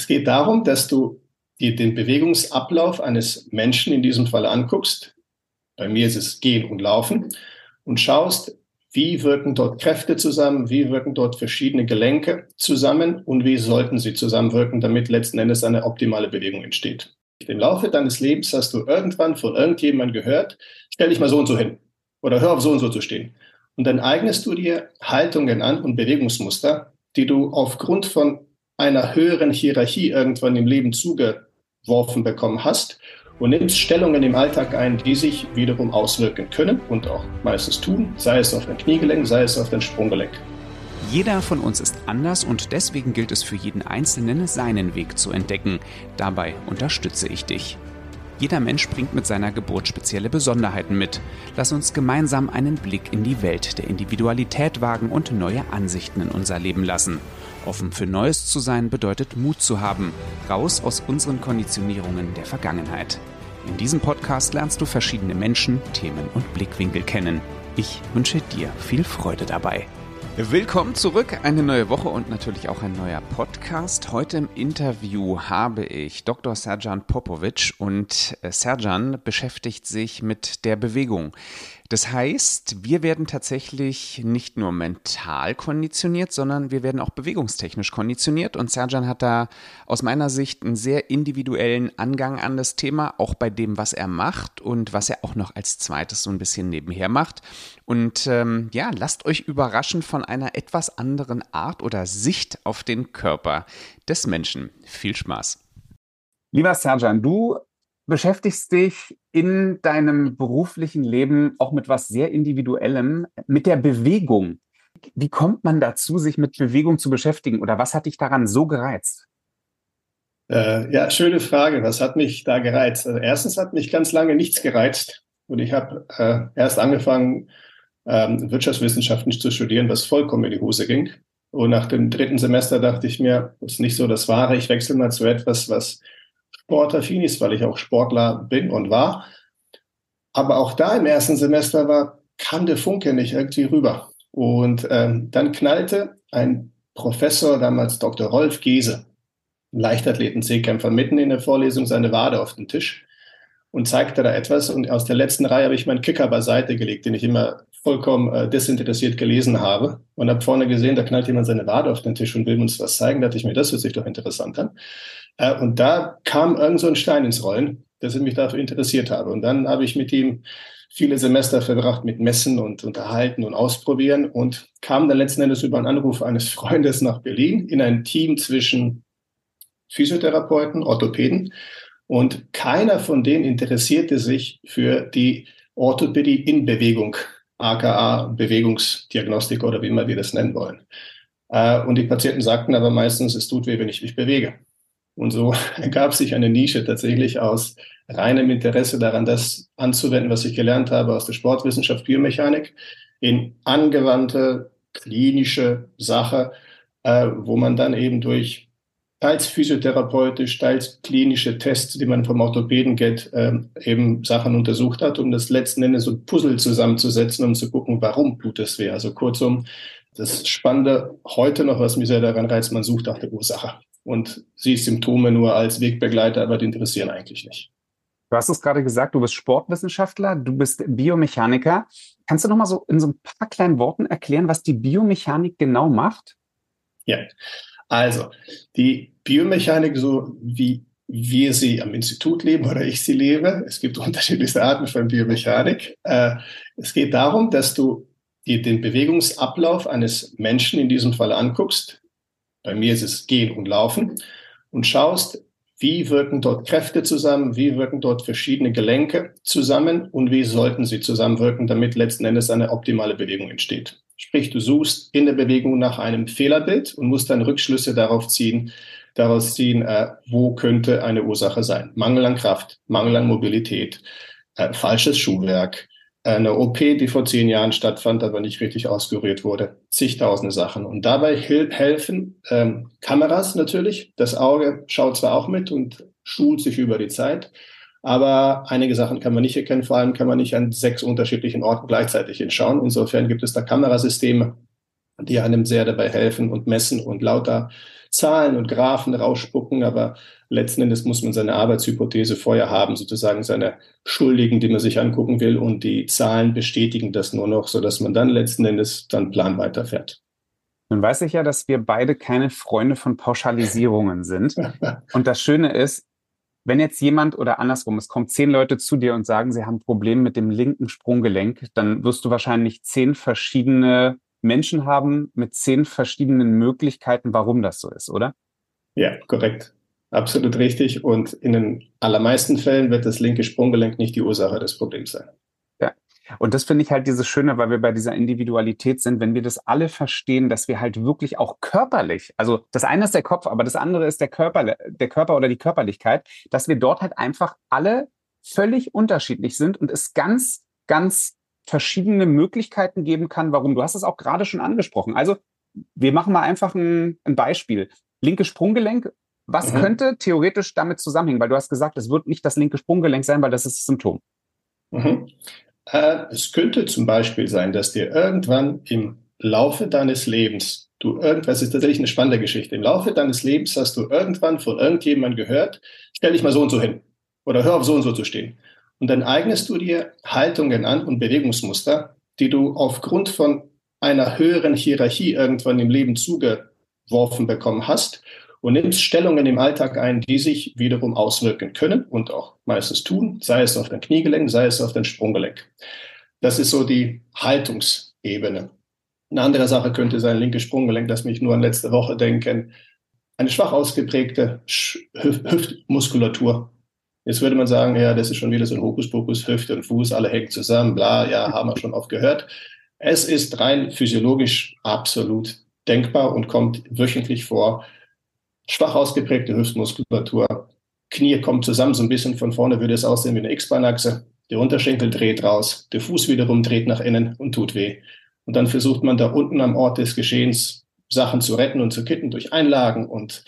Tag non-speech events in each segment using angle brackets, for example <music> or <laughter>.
Es geht darum, dass du dir den Bewegungsablauf eines Menschen in diesem Fall anguckst. Bei mir ist es Gehen und Laufen und schaust, wie wirken dort Kräfte zusammen, wie wirken dort verschiedene Gelenke zusammen und wie sollten sie zusammenwirken, damit letzten Endes eine optimale Bewegung entsteht. Im Laufe deines Lebens hast du irgendwann von irgendjemandem gehört, stell dich mal so und so hin oder hör auf so und so zu stehen. Und dann eignest du dir Haltungen an und Bewegungsmuster, die du aufgrund von einer höheren Hierarchie irgendwann im Leben zugeworfen bekommen hast und nimmst Stellungen im Alltag ein, die sich wiederum auswirken können und auch meistens tun, sei es auf dein Kniegelenk, sei es auf dein Sprunggelenk. Jeder von uns ist anders und deswegen gilt es für jeden Einzelnen, seinen Weg zu entdecken. Dabei unterstütze ich dich. Jeder Mensch bringt mit seiner Geburt spezielle Besonderheiten mit. Lass uns gemeinsam einen Blick in die Welt der Individualität wagen und neue Ansichten in unser Leben lassen. Offen für Neues zu sein bedeutet Mut zu haben, raus aus unseren Konditionierungen der Vergangenheit. In diesem Podcast lernst du verschiedene Menschen, Themen und Blickwinkel kennen. Ich wünsche dir viel Freude dabei. Willkommen zurück, eine neue Woche und natürlich auch ein neuer Podcast. Heute im Interview habe ich Dr. Serjan Popovic und äh, Serjan beschäftigt sich mit der Bewegung. Das heißt, wir werden tatsächlich nicht nur mental konditioniert, sondern wir werden auch bewegungstechnisch konditioniert. Und Serjan hat da aus meiner Sicht einen sehr individuellen Angang an das Thema, auch bei dem, was er macht und was er auch noch als zweites so ein bisschen nebenher macht. Und ähm, ja, lasst euch überraschen von einer etwas anderen Art oder Sicht auf den Körper des Menschen. Viel Spaß. Lieber Serjan, du beschäftigst dich in deinem beruflichen Leben auch mit was sehr Individuellem, mit der Bewegung. Wie kommt man dazu, sich mit Bewegung zu beschäftigen oder was hat dich daran so gereizt? Äh, ja, schöne Frage. Was hat mich da gereizt? Also erstens hat mich ganz lange nichts gereizt und ich habe äh, erst angefangen, ähm, Wirtschaftswissenschaften zu studieren, was vollkommen in die Hose ging. Und nach dem dritten Semester dachte ich mir, das ist nicht so das Wahre, ich wechsle mal zu etwas, was sportaffin ist, weil ich auch Sportler bin und war. Aber auch da im ersten Semester war, kam der Funke nicht irgendwie rüber. Und ähm, dann knallte ein Professor, damals Dr. Rolf Gese, Leichtathleten-Seekämpfer, mitten in der Vorlesung seine Wade auf den Tisch und zeigte da etwas. Und aus der letzten Reihe habe ich meinen Kicker beiseite gelegt, den ich immer vollkommen äh, desinteressiert gelesen habe. Und habe vorne gesehen, da knallt jemand seine Wade auf den Tisch und will uns was zeigen. Da dachte ich mir, das hört sich doch interessant an. Äh, und da kam irgend so ein Stein ins Rollen, dass ich mich dafür interessiert habe. Und dann habe ich mit ihm viele Semester verbracht mit Messen und Unterhalten und Ausprobieren und kam dann letzten Endes über einen Anruf eines <laughs> Freundes nach Berlin in ein Team zwischen Physiotherapeuten, Orthopäden und keiner von denen interessierte sich für die Orthopädie in Bewegung, aka Bewegungsdiagnostik oder wie immer wir das nennen wollen. Äh, und die Patienten sagten aber meistens, es tut weh, wenn ich mich bewege. Und so <laughs> ergab sich eine Nische tatsächlich aus reinem Interesse daran, das anzuwenden, was ich gelernt habe aus der Sportwissenschaft, Biomechanik, in angewandte klinische Sache, äh, wo man dann eben durch teils physiotherapeutisch, teils klinische Tests, die man vom Orthopäden geht, äh, eben Sachen untersucht hat, um das letzten Endes so ein Puzzle zusammenzusetzen, um zu gucken, warum tut es weh. Also kurzum, das Spannende heute noch, was mich sehr daran reizt, man sucht nach der Ursache und siehst Symptome nur als Wegbegleiter, aber die interessieren eigentlich nicht. Du hast es gerade gesagt, du bist Sportwissenschaftler, du bist Biomechaniker. Kannst du noch mal so in so ein paar kleinen Worten erklären, was die Biomechanik genau macht? Ja, also die Biomechanik, so wie wir sie am Institut leben oder ich sie lebe, es gibt unterschiedlichste Arten von Biomechanik. Äh, es geht darum, dass du dir den Bewegungsablauf eines Menschen in diesem Fall anguckst, bei mir ist es Gehen und Laufen und schaust, wie wirken dort Kräfte zusammen, wie wirken dort verschiedene Gelenke zusammen und wie sollten sie zusammenwirken, damit letzten Endes eine optimale Bewegung entsteht. Sprich, du suchst in der Bewegung nach einem Fehlerbild und musst dann Rückschlüsse darauf ziehen, daraus ziehen, äh, wo könnte eine Ursache sein. Mangel an Kraft, Mangel an Mobilität, äh, falsches Schuhwerk, eine OP, die vor zehn Jahren stattfand, aber nicht richtig ausgerührt wurde. Zigtausende Sachen. Und dabei helfen ähm, Kameras natürlich. Das Auge schaut zwar auch mit und schult sich über die Zeit, aber einige Sachen kann man nicht erkennen. Vor allem kann man nicht an sechs unterschiedlichen Orten gleichzeitig hinschauen. Insofern gibt es da Kamerasysteme, die einem sehr dabei helfen und messen und lauter Zahlen und Graphen rausspucken, aber letzten Endes muss man seine Arbeitshypothese vorher haben, sozusagen seine Schuldigen, die man sich angucken will und die Zahlen bestätigen das nur noch, sodass man dann letzten Endes dann Plan weiterfährt. Nun weiß ich ja, dass wir beide keine Freunde von Pauschalisierungen sind. <laughs> Und das Schöne ist, wenn jetzt jemand oder andersrum, es kommen zehn Leute zu dir und sagen, sie haben ein Problem mit dem linken Sprunggelenk, dann wirst du wahrscheinlich zehn verschiedene Menschen haben mit zehn verschiedenen Möglichkeiten, warum das so ist, oder? Ja, korrekt. Absolut richtig. Und in den allermeisten Fällen wird das linke Sprunggelenk nicht die Ursache des Problems sein. Und das finde ich halt dieses Schöne, weil wir bei dieser Individualität sind, wenn wir das alle verstehen, dass wir halt wirklich auch körperlich, also das eine ist der Kopf, aber das andere ist der Körper, der Körper oder die Körperlichkeit, dass wir dort halt einfach alle völlig unterschiedlich sind und es ganz, ganz verschiedene Möglichkeiten geben kann, warum. Du hast es auch gerade schon angesprochen. Also wir machen mal einfach ein, ein Beispiel. Linke Sprunggelenk. Was mhm. könnte theoretisch damit zusammenhängen? Weil du hast gesagt, es wird nicht das linke Sprunggelenk sein, weil das ist das Symptom. Mhm. Äh, es könnte zum Beispiel sein, dass dir irgendwann im Laufe deines Lebens, du irgendwas ist tatsächlich eine spannende Geschichte, im Laufe deines Lebens hast du irgendwann von irgendjemandem gehört, stell dich mal so und so hin oder hör auf so und so zu stehen. Und dann eignest du dir Haltungen an und Bewegungsmuster, die du aufgrund von einer höheren Hierarchie irgendwann im Leben zugeworfen bekommen hast und nimmst Stellungen im Alltag ein, die sich wiederum auswirken können und auch meistens tun, sei es auf den Kniegelenk, sei es auf den Sprunggelenk. Das ist so die Haltungsebene. Eine andere Sache könnte sein, linke Sprunggelenk, lass mich nur an letzte Woche denken. Eine schwach ausgeprägte Hüftmuskulatur. Jetzt würde man sagen, ja, das ist schon wieder so ein Hokuspokus, Hüfte und Fuß, alle hängen zusammen, bla, ja, <laughs> haben wir schon oft gehört. Es ist rein physiologisch absolut denkbar und kommt wöchentlich vor, schwach ausgeprägte Hüftmuskulatur. Knie kommt zusammen, so ein bisschen von vorne würde es aussehen wie eine X-Bahnachse. Der Unterschenkel dreht raus, der Fuß wiederum dreht nach innen und tut weh. Und dann versucht man da unten am Ort des Geschehens Sachen zu retten und zu kitten durch Einlagen und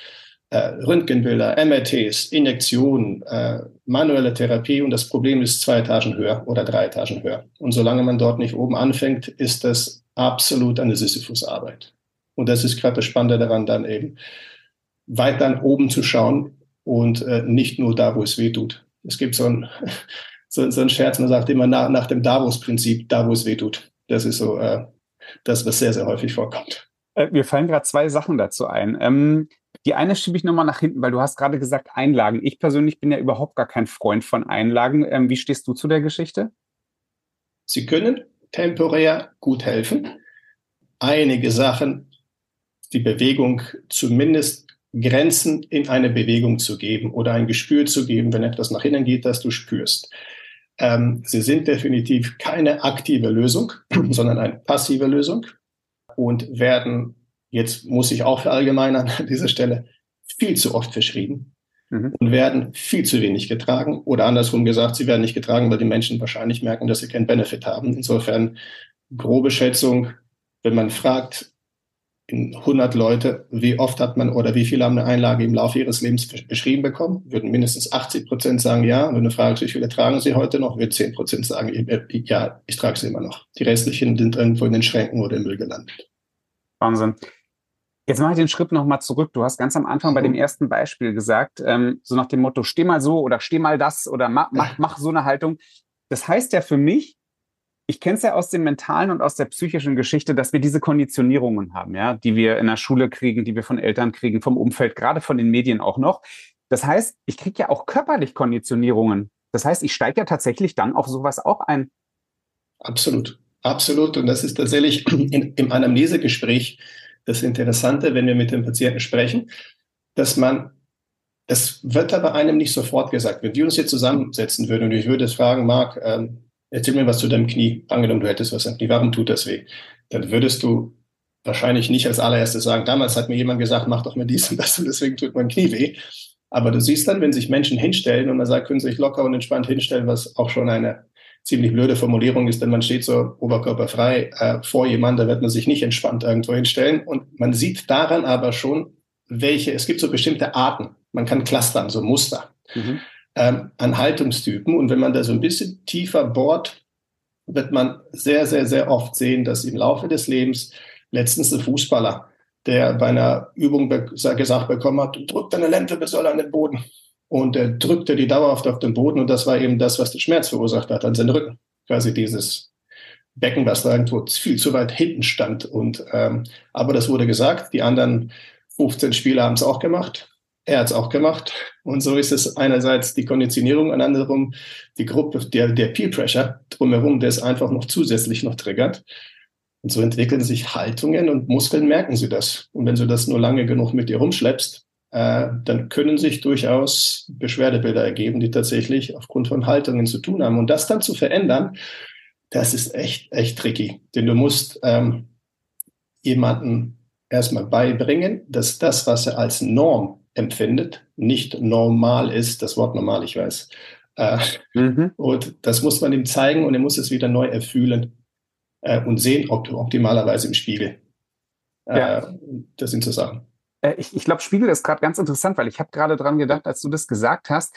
Röntgenbilder, MRTs, Injektionen, äh, manuelle Therapie und das Problem ist zwei Etagen höher oder drei Etagen höher. Und solange man dort nicht oben anfängt, ist das absolut eine Sisyphus-Arbeit. Und das ist gerade das Spannende daran, dann eben weit dann oben zu schauen und äh, nicht nur da, wo es weh tut. Es gibt so ein, <laughs> so, so ein Scherz, man sagt immer nach, nach dem Davos-Prinzip, da, wo es weh tut. Das ist so äh, das, was sehr, sehr häufig vorkommt. Äh, mir fallen gerade zwei Sachen dazu ein. Ähm, die eine schiebe ich nochmal nach hinten, weil du hast gerade gesagt Einlagen. Ich persönlich bin ja überhaupt gar kein Freund von Einlagen. Ähm, wie stehst du zu der Geschichte? Sie können temporär gut helfen. Einige Sachen, die Bewegung zumindest Grenzen in eine Bewegung zu geben oder ein Gespür zu geben, wenn etwas nach innen geht, das du spürst. Ähm, sie sind definitiv keine aktive Lösung, <clears throat> sondern eine passive Lösung und werden, jetzt muss ich auch verallgemeinern an dieser Stelle, viel zu oft verschrieben mhm. und werden viel zu wenig getragen oder andersrum gesagt, sie werden nicht getragen, weil die Menschen wahrscheinlich merken, dass sie keinen Benefit haben. Insofern grobe Schätzung, wenn man fragt, in 100 Leute, wie oft hat man oder wie viele haben eine Einlage im Laufe ihres Lebens beschrieben bekommen? Würden mindestens 80 Prozent sagen ja. Und wenn du fragst, wie viele tragen sie heute noch, würden 10 Prozent sagen, ja, ich trage sie immer noch. Die restlichen sind irgendwo in den Schränken oder im Müll gelandet. Wahnsinn. Jetzt mache ich den Schritt nochmal zurück. Du hast ganz am Anfang bei dem ersten Beispiel gesagt, ähm, so nach dem Motto, steh mal so oder steh mal das oder mach, mach, mach so eine Haltung. Das heißt ja für mich, ich kenne es ja aus dem mentalen und aus der psychischen Geschichte, dass wir diese Konditionierungen haben, ja, die wir in der Schule kriegen, die wir von Eltern kriegen, vom Umfeld, gerade von den Medien auch noch. Das heißt, ich kriege ja auch körperlich Konditionierungen. Das heißt, ich steige ja tatsächlich dann auf sowas auch ein. Absolut, absolut. Und das ist tatsächlich <clears throat> in, im Anamnesegespräch das Interessante, wenn wir mit dem Patienten sprechen, dass man das wird aber einem nicht sofort gesagt. Wenn wir uns jetzt zusammensetzen würden und ich würde fragen, Marc, ähm, erzähl mir was zu deinem Knie. Angenommen, du hättest was am Knie. Warum tut das weh? Dann würdest du wahrscheinlich nicht als allererstes sagen, damals hat mir jemand gesagt, mach doch mal dies und das und deswegen tut mein Knie weh. Aber du siehst dann, wenn sich Menschen hinstellen und man sagt, können sie sich locker und entspannt hinstellen, was auch schon eine ziemlich blöde Formulierung ist, denn man steht so oberkörperfrei äh, vor jemandem, da wird man sich nicht entspannt irgendwo hinstellen. Und man sieht daran aber schon, welche, es gibt so bestimmte Arten. Man kann clustern, so Muster. Mhm ähm, an Haltungstypen. Und wenn man da so ein bisschen tiefer bohrt, wird man sehr, sehr, sehr oft sehen, dass im Laufe des Lebens letztens ein Fußballer der bei einer Übung gesagt bekommen hat, drück deine Lendenwirbelsäule an den Boden. Und er drückte die dauerhaft auf den Boden und das war eben das, was den Schmerz verursacht hat an seinen Rücken. Quasi dieses Becken, was da irgendwo viel zu weit hinten stand. Und ähm, aber das wurde gesagt, die anderen 15 Spieler haben es auch gemacht. Er hat es auch gemacht. Und so ist es einerseits die Konditionierung, und andersrum die Gruppe, der, der Peer Pressure drumherum, der es einfach noch zusätzlich noch triggert. Und so entwickeln sich Haltungen und Muskeln merken sie das. Und wenn du das nur lange genug mit dir rumschleppst, äh, dann können sich durchaus Beschwerdebilder ergeben, die tatsächlich aufgrund von Haltungen zu tun haben. Und das dann zu verändern, das ist echt, echt tricky. Denn du musst ähm, jemanden erstmal beibringen, dass das, was er als Norm empfindet, nicht normal ist. Das Wort normal, ich weiß. Äh, mhm. Und das muss man ihm zeigen und er muss es wieder neu erfühlen äh, und sehen, ob, optimalerweise im Spiegel. Äh, ja. Das sind so Sachen. Äh, ich, ich glaube, Spiegel ist gerade ganz interessant, weil ich habe gerade dran gedacht, als du das gesagt hast,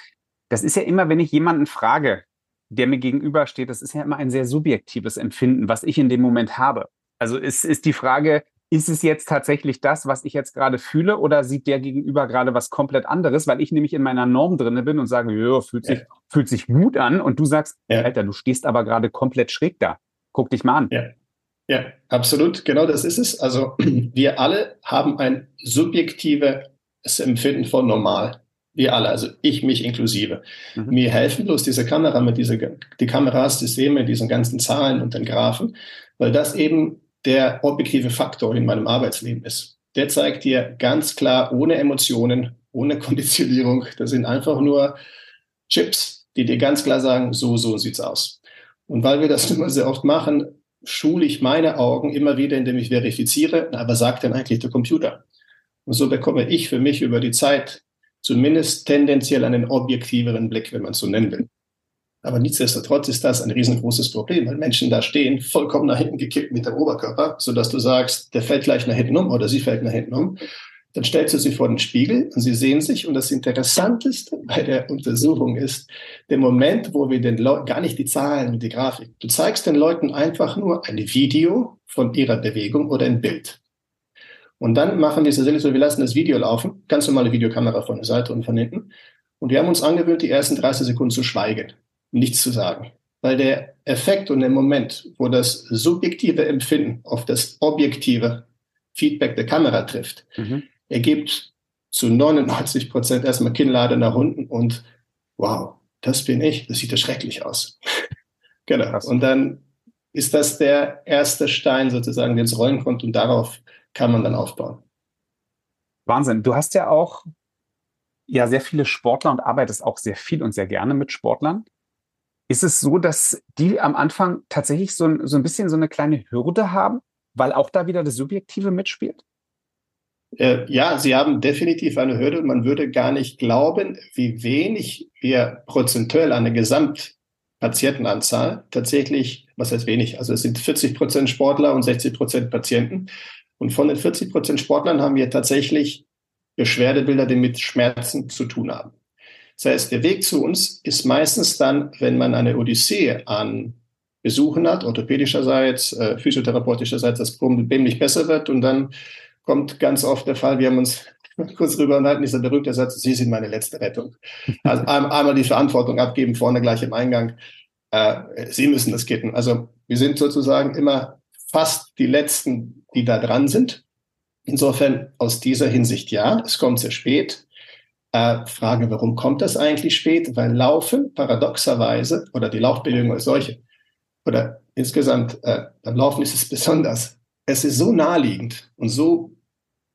das ist ja immer, wenn ich jemanden frage, der mir gegenübersteht, das ist ja immer ein sehr subjektives Empfinden, was ich in dem Moment habe. Also ist, ist die Frage, ist es jetzt tatsächlich das, was ich jetzt gerade fühle, oder sieht der Gegenüber gerade was komplett anderes, weil ich nämlich in meiner Norm drinne bin und sage, ja, fühlt sich, ja. fühlt sich gut an, und du sagst, ja. Alter, du stehst aber gerade komplett schräg da. Guck dich mal an. Ja. Ja, absolut. Genau das ist es. Also <clears throat> wir alle haben ein subjektives Empfinden von normal. Wir alle, also ich mich inklusive. Mhm. Mir helfen bloß diese Kamera mit diese, die Kameras, Systeme, diesen ganzen Zahlen und den Graphen, weil das eben der objektive Faktor in meinem Arbeitsleben ist. Der zeigt dir ganz klar, ohne Emotionen, ohne <laughs> Konditionierung, das sind einfach nur Chips, die dir ganz klar sagen, so, so sieht's aus. Und weil wir das <laughs> immer sehr oft machen, schule ich meine Augen immer wieder, indem ich verifiziere, aber sagt denn eigentlich der Computer? Und so bekomme ich für mich über die Zeit zumindest tendenziell einen objektiveren Blick, wenn man es so nennen will. Aber nichtsdestotrotz ist das ein riesengroßes Problem, weil Menschen da stehen, vollkommen nach hinten gekippt mit dem Oberkörper, sodass du sagst, der fällt gleich nach hinten um oder sie fällt nach hinten um. Dann stellst du sie vor den Spiegel und sie sehen sich. Und das Interessanteste <laughs> bei der Untersuchung ist der Moment, wo wir den Leuten, gar nicht die Zahlen und die Grafik, du zeigst den Leuten einfach nur ein Video von ihrer Bewegung oder ein Bild. Und dann machen wir es so, wir lassen das Video laufen, ganz normale Videokamera von der Seite und von hinten. Und wir haben uns angewöhnt, die ersten 30 Sekunden zu schweigen, nichts zu sagen. Weil der Effekt und der Moment, wo das subjektive Empfinden auf das objektive Feedback der Kamera trifft, mhm ergibt zu 99 Prozent erstmal Kinnlade nach unten und wow, das bin ich, das sieht ja schrecklich aus. <laughs> genau. Krass. Und dann ist das der erste Stein sozusagen, der ins Rollen kommt und darauf kann man dann aufbauen. Wahnsinn. Du hast ja auch ja sehr viele Sportler und arbeitest auch sehr viel und sehr gerne mit Sportlern. Ist es so, dass die am Anfang tatsächlich so, so ein bisschen so eine kleine Hürde haben, weil auch da wieder das Subjektive mitspielt? Äh, ja, Sie haben definitiv eine Hürde man würde gar nicht glauben, wie wenig wir prozentuell an der Gesamtpatientenanzahl tatsächlich, was heißt wenig, also es sind 40 Prozent Sportler und 60 Prozent Patienten. Und von den 40 Prozent Sportlern haben wir tatsächlich Beschwerdebilder, die mit Schmerzen zu tun haben. Das heißt, der Weg zu uns ist meistens dann, wenn man eine Odyssee an Besuchen hat, orthopädischerseits, äh, physiotherapeutischerseits, das Problem nicht besser wird und dann kommt ganz oft der Fall, wir haben uns <laughs> kurz drüber unterhalten, dieser berühmte Satz, Sie sind meine letzte Rettung. Also einmal die Verantwortung abgeben, vorne gleich im Eingang. Äh, Sie müssen das kitten. Also wir sind sozusagen immer fast die Letzten, die da dran sind. Insofern aus dieser Hinsicht ja, es kommt sehr spät. Äh, Frage, warum kommt das eigentlich spät? Weil Laufen paradoxerweise oder die Laufbewegung als solche oder insgesamt äh, beim Laufen ist es besonders. Es ist so naheliegend und so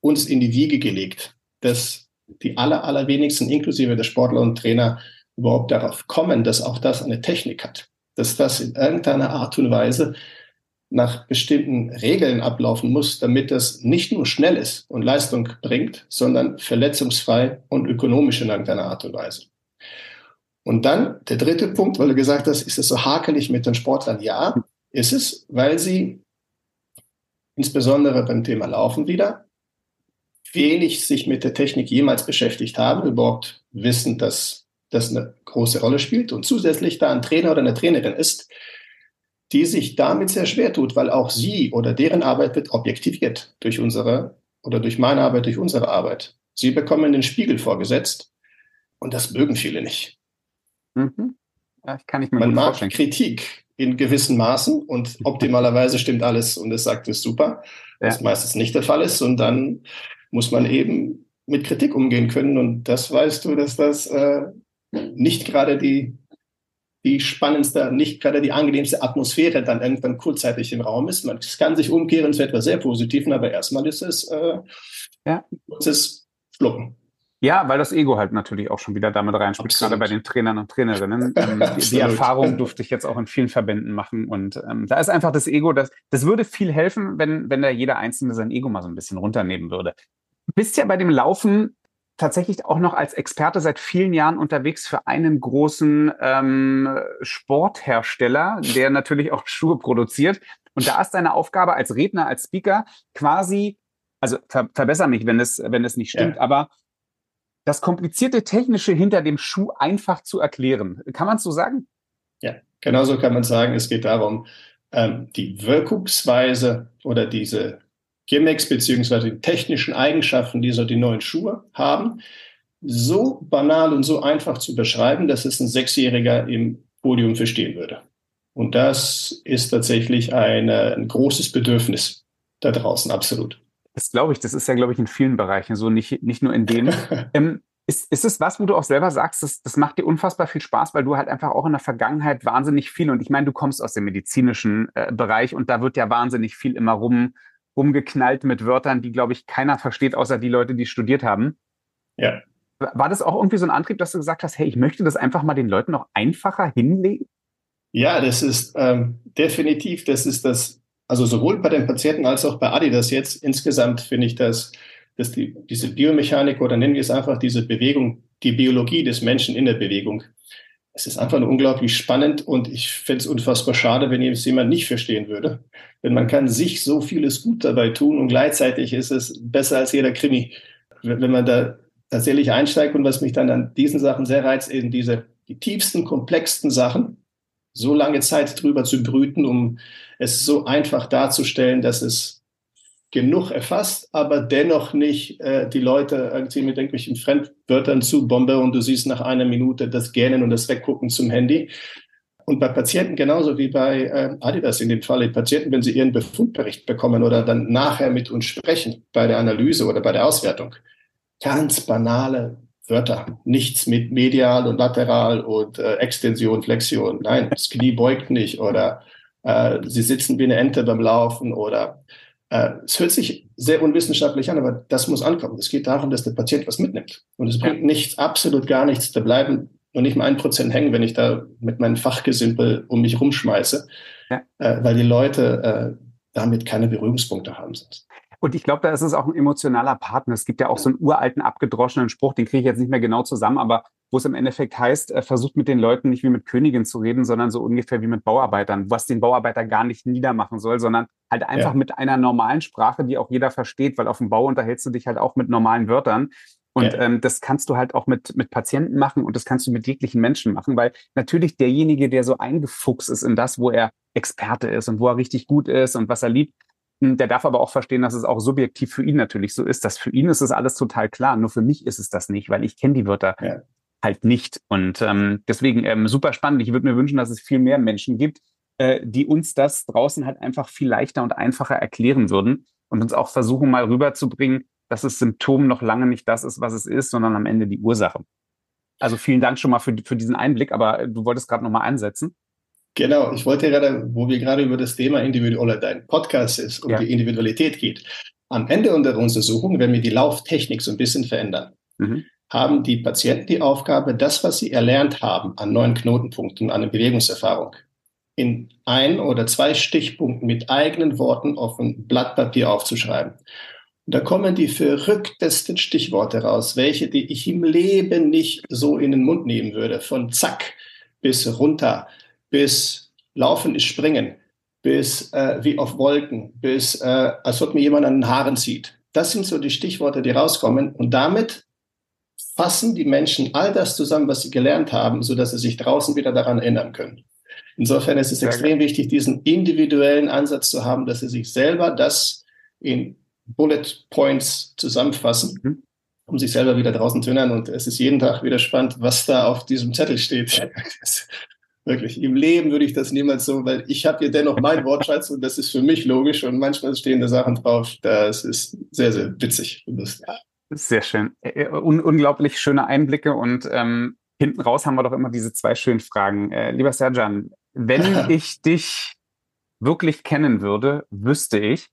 uns in die Wiege gelegt, dass die aller, allerwenigsten, inklusive der Sportler und Trainer, überhaupt darauf kommen, dass auch das eine Technik hat. Dass das in irgendeiner Art und Weise nach bestimmten Regeln ablaufen muss, damit das nicht nur schnell ist und Leistung bringt, sondern verletzungsfrei und ökonomisch in irgendeiner Art und Weise. Und dann der dritte Punkt, weil du gesagt hast, ist es so hakelig mit den Sportlern? Ja, ist es, weil sie insbesondere beim Thema Laufen wieder wenig sich mit der Technik jemals beschäftigt haben, überhaupt wissen, dass das eine große Rolle spielt und zusätzlich da ein Trainer oder eine Trainerin ist, die sich damit sehr schwer tut, weil auch sie oder deren Arbeit wird objektiviert durch unsere oder durch meine Arbeit, durch unsere Arbeit. Sie bekommen den Spiegel vorgesetzt und das mögen viele nicht. Mhm. Ja, kann ich mir Man mag vorstellen. Kritik in gewissen Maßen und <laughs> optimalerweise stimmt alles und es sagt es super, ja. was meistens nicht der Fall ist. Und dann muss man eben mit Kritik umgehen können. Und das weißt du, dass das äh, nicht gerade die, die spannendste, nicht gerade die angenehmste Atmosphäre dann irgendwann kurzzeitig im Raum ist. Man kann sich umkehren zu etwas sehr Positiven, aber erstmal ist es äh, ja. kurzes Schlucken. Ja, weil das Ego halt natürlich auch schon wieder damit reinspielt, Absolut. gerade bei den Trainern und Trainerinnen. <laughs> Ähm, die, die, Erfahrung durfte ich jetzt auch in vielen Verbänden machen. Und ähm, da ist einfach das Ego, das, das würde viel helfen, wenn, wenn da jeder Einzelne sein Ego mal so ein bisschen runternehmen würde. Bist ja bei dem Laufen tatsächlich auch noch als Experte seit vielen Jahren unterwegs für einen großen ähm, Sporthersteller, der natürlich auch <laughs> Schuhe produziert. Und da ist deine Aufgabe als Redner, als Speaker quasi, also ver verbessere mich, wenn es, wenn es nicht stimmt, ja. aber das komplizierte Technische hinter dem Schuh einfach zu erklären. Kann man es so sagen? Ja, genauso kann man sagen. Es geht darum, ähm, die Wirkungsweise oder diese Gimmicks beziehungsweise die technischen Eigenschaften, die so die neuen Schuhe haben, so banal und so einfach zu beschreiben, dass es ein Sechsjähriger im Podium verstehen würde. Und das ist tatsächlich eine, ein großes Bedürfnis da draußen, absolut. Das glaube ich, das ist ja, glaube ich, in vielen Bereichen so, nicht, nicht nur in denen. <laughs> ähm, ist, ist es was, wo du auch selber sagst, das, das macht dir unfassbar viel Spaß, weil du halt einfach auch in der Vergangenheit wahnsinnig viel, und ich meine, du kommst aus dem medizinischen äh, Bereich und da wird ja wahnsinnig viel immer rum, rumgeknallt mit Wörtern, die, glaube ich, keiner versteht, außer die Leute, die studiert haben. Ja. War das auch irgendwie so ein Antrieb, dass du gesagt hast, hey, ich möchte das einfach mal den Leuten noch einfacher hinlegen? Ja, das ist ähm, definitiv, das ist das also sowohl bei den Patienten als auch bei Adidas jetzt insgesamt finde ich, dass, dass die, diese Biomechanik oder nennen wir es einfach diese Bewegung, die Biologie des Menschen in der Bewegung. Es ist einfach nur unglaublich spannend und ich finde es unfassbar schade, wenn es jemand nicht verstehen würde. Denn man kann sich so vieles gut dabei tun und gleichzeitig ist es besser als jeder Krimi. Wenn man da tatsächlich einsteigt und was mich dann an diesen Sachen sehr reizt, eben diese, die tiefsten, komplexsten Sachen, so lange Zeit drüber zu brüten, um es so einfach darzustellen, dass es genug erfasst, aber dennoch nicht äh, die Leute irgendwie mit irgendwelchen Fremdwörtern zu Bombe und du siehst nach einer Minute das Gähnen und das Weggucken zum Handy. Und bei Patienten genauso wie bei äh, Adidas in dem Fall, die Patienten, wenn sie ihren Befundbericht bekommen oder dann nachher mit uns sprechen bei der Analyse oder bei der Auswertung, ganz banale Wörter. Nichts mit medial und lateral und äh, Extension, Flexion. Nein, das Knie beugt nicht oder äh, sie sitzen wie eine Ente beim Laufen oder es hört sich sehr unwissenschaftlich an, aber das muss ankommen. Es geht darum, dass der Patient was mitnimmt. Und es bringt nichts, absolut gar nichts. Da bleiben nur nicht mal ein Prozent hängen, wenn ich da mit meinem Fachgesimpel um mich rumschmeiße, ja. äh, weil die Leute äh, damit keine Berührungspunkte haben. Sonst. Und ich glaube, da ist es auch ein emotionaler Partner. Es gibt ja auch so einen uralten, abgedroschenen Spruch, den kriege ich jetzt nicht mehr genau zusammen, aber wo es im Endeffekt heißt, äh, versucht mit den Leuten nicht wie mit Königen zu reden, sondern so ungefähr wie mit Bauarbeitern, was den Bauarbeiter gar nicht niedermachen soll, sondern halt einfach ja. mit einer normalen Sprache, die auch jeder versteht, weil auf dem Bau unterhältst du dich halt auch mit normalen Wörtern. Und ja. ähm, das kannst du halt auch mit, mit Patienten machen und das kannst du mit jeglichen Menschen machen, weil natürlich derjenige, der so eingefuchst ist in das, wo er Experte ist und wo er richtig gut ist und was er liebt, hm, der darf aber auch verstehen, dass es auch subjektiv für ihn natürlich so ist. Dass für ihn ist es alles total klar. Nur für mich ist es das nicht, weil ich kenne die Wörter ja. Halt nicht. Und ähm, deswegen ähm, super spannend. Ich würde mir wünschen, dass es viel mehr Menschen gibt, äh, die uns das draußen halt einfach viel leichter und einfacher erklären würden und uns auch versuchen, mal rüberzubringen, dass das Symptom noch lange nicht das ist, was es ist, sondern am Ende die Ursache. Also vielen Dank schon mal für, für diesen Einblick, aber du wolltest gerade noch mal einsetzen. Genau, ich wollte gerade, wo wir gerade über das Thema Individual, dein Podcast ist, um ja. die Individualität geht. Am Ende unserer Untersuchung, wenn wir die Lauftechnik so ein bisschen verändern, mhm. Haben die Patienten die Aufgabe, das, was sie erlernt haben an neuen Knotenpunkten, an der Bewegungserfahrung, in ein oder zwei Stichpunkten mit eigenen Worten auf ein Blatt Papier aufzuschreiben. Und da kommen die verrücktesten Stichworte raus, welche, die ich im Leben nicht so in den Mund nehmen würde. Von zack bis runter, bis Laufen ist Springen, bis äh, wie auf Wolken, bis äh, als ob mir jemand an den Haaren zieht. Das sind so die Stichworte, die rauskommen. Und damit fassen die Menschen all das zusammen, was sie gelernt haben, so dass sie sich draußen wieder daran erinnern können. Insofern ist es extrem wichtig, diesen individuellen Ansatz zu haben, dass sie sich selber das in Bullet Points zusammenfassen, mhm. um sich selber wieder draußen zu erinnern. Und es ist jeden Tag wieder spannend, was da auf diesem Zettel steht. <laughs> Wirklich, im Leben würde ich das niemals so, weil ich habe hier dennoch mein Wortschatz und das ist für mich logisch und manchmal stehen da Sachen drauf, das ist sehr, sehr witzig. Sehr schön. Un unglaublich schöne Einblicke und ähm, hinten raus haben wir doch immer diese zwei schönen Fragen. Äh, lieber Serjan, wenn <laughs> ich dich wirklich kennen würde, wüsste ich.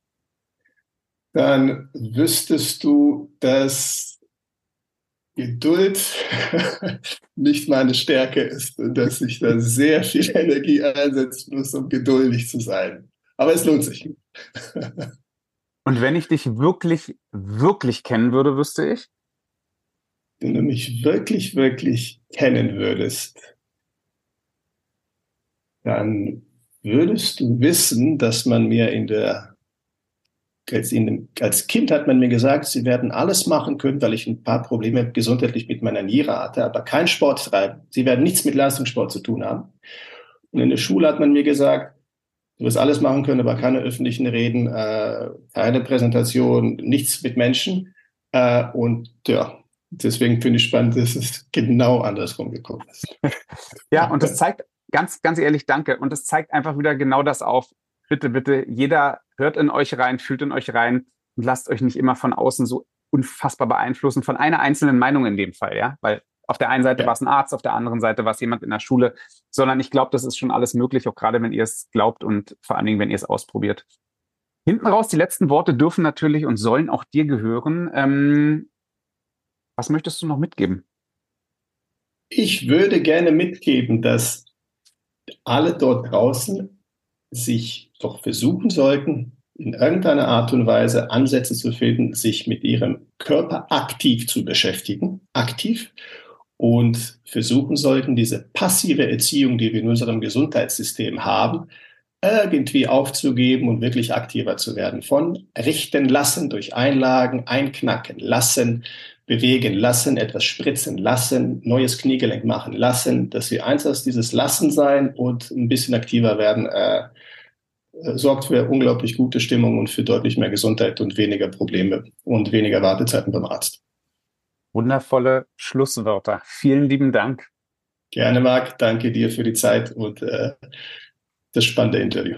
Dann wüsstest du, dass Geduld <laughs> nicht meine Stärke ist und dass ich da sehr viel Energie einsetzen muss, um geduldig zu sein. Aber es lohnt sich. Und wenn ich dich wirklich, wirklich kennen würde, wüsste ich? Wenn du mich wirklich, wirklich kennen würdest, dann würdest du wissen, dass man mir in der, als, in, als Kind hat man mir gesagt, sie werden alles machen können, weil ich ein paar Probleme gesundheitlich mit meiner Niere hatte, aber kein Sport treiben. Sie werden nichts mit Leistungssport zu tun haben. Und in der Schule hat man mir gesagt, du wirst alles machen können, aber keine öffentlichen Reden, äh, keine Präsentation, nichts mit Menschen. Äh, und ja, deswegen finde ich spannend, dass es genau andersrum gekommen ist. <laughs> ja, und das zeigt ganz, ganz ehrlich, danke. Und es zeigt einfach wieder genau das auf. Bitte, bitte, jeder hört in euch rein, fühlt in euch rein und lasst euch nicht immer von außen so unfassbar beeinflussen, von einer einzelnen Meinung in dem Fall, ja. Weil auf der einen Seite ja. war es ein Arzt, auf der anderen Seite war es jemand in der Schule, sondern ich glaube, das ist schon alles möglich, auch gerade wenn ihr es glaubt und vor allen Dingen, wenn ihr es ausprobiert. Hinten raus, die letzten Worte dürfen natürlich und sollen auch dir gehören. Ähm, was möchtest du noch mitgeben? Ich würde gerne mitgeben, dass alle dort draußen sich doch versuchen sollten, in irgendeiner Art und Weise Ansätze zu finden, sich mit ihrem Körper aktiv zu beschäftigen, aktiv, und versuchen sollten, diese passive Erziehung, die wir in unserem Gesundheitssystem haben, irgendwie aufzugeben und wirklich aktiver zu werden. Von richten lassen durch Einlagen, einknacken lassen, bewegen lassen, etwas spritzen lassen, neues Kniegelenk machen lassen, dass wir eins aus dieses Lassen sein und ein bisschen aktiver werden, äh, sorgt für unglaublich gute Stimmung und für deutlich mehr Gesundheit und weniger Probleme und weniger Wartezeiten beim Arzt. Wundervolle Schlusswörter. Vielen lieben Dank. Gerne, Marc. Danke dir für die Zeit und äh, das spannende Interview.